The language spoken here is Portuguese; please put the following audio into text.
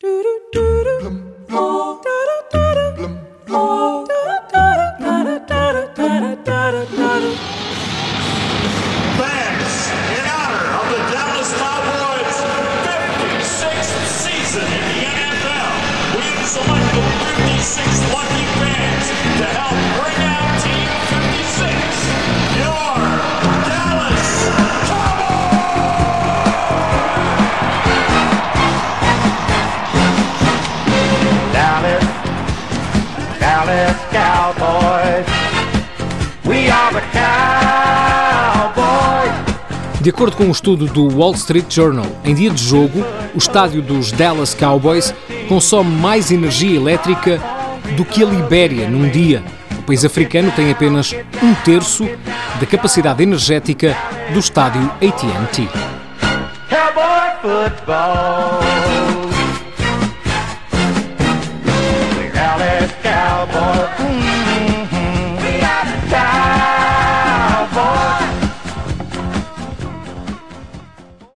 Do do do do. De acordo com um estudo do Wall Street Journal, em dia de jogo, o estádio dos Dallas Cowboys consome mais energia elétrica do que a Libéria num dia. O país africano tem apenas um terço da capacidade energética do estádio AT&T. Cowboy Cowboy. Mm.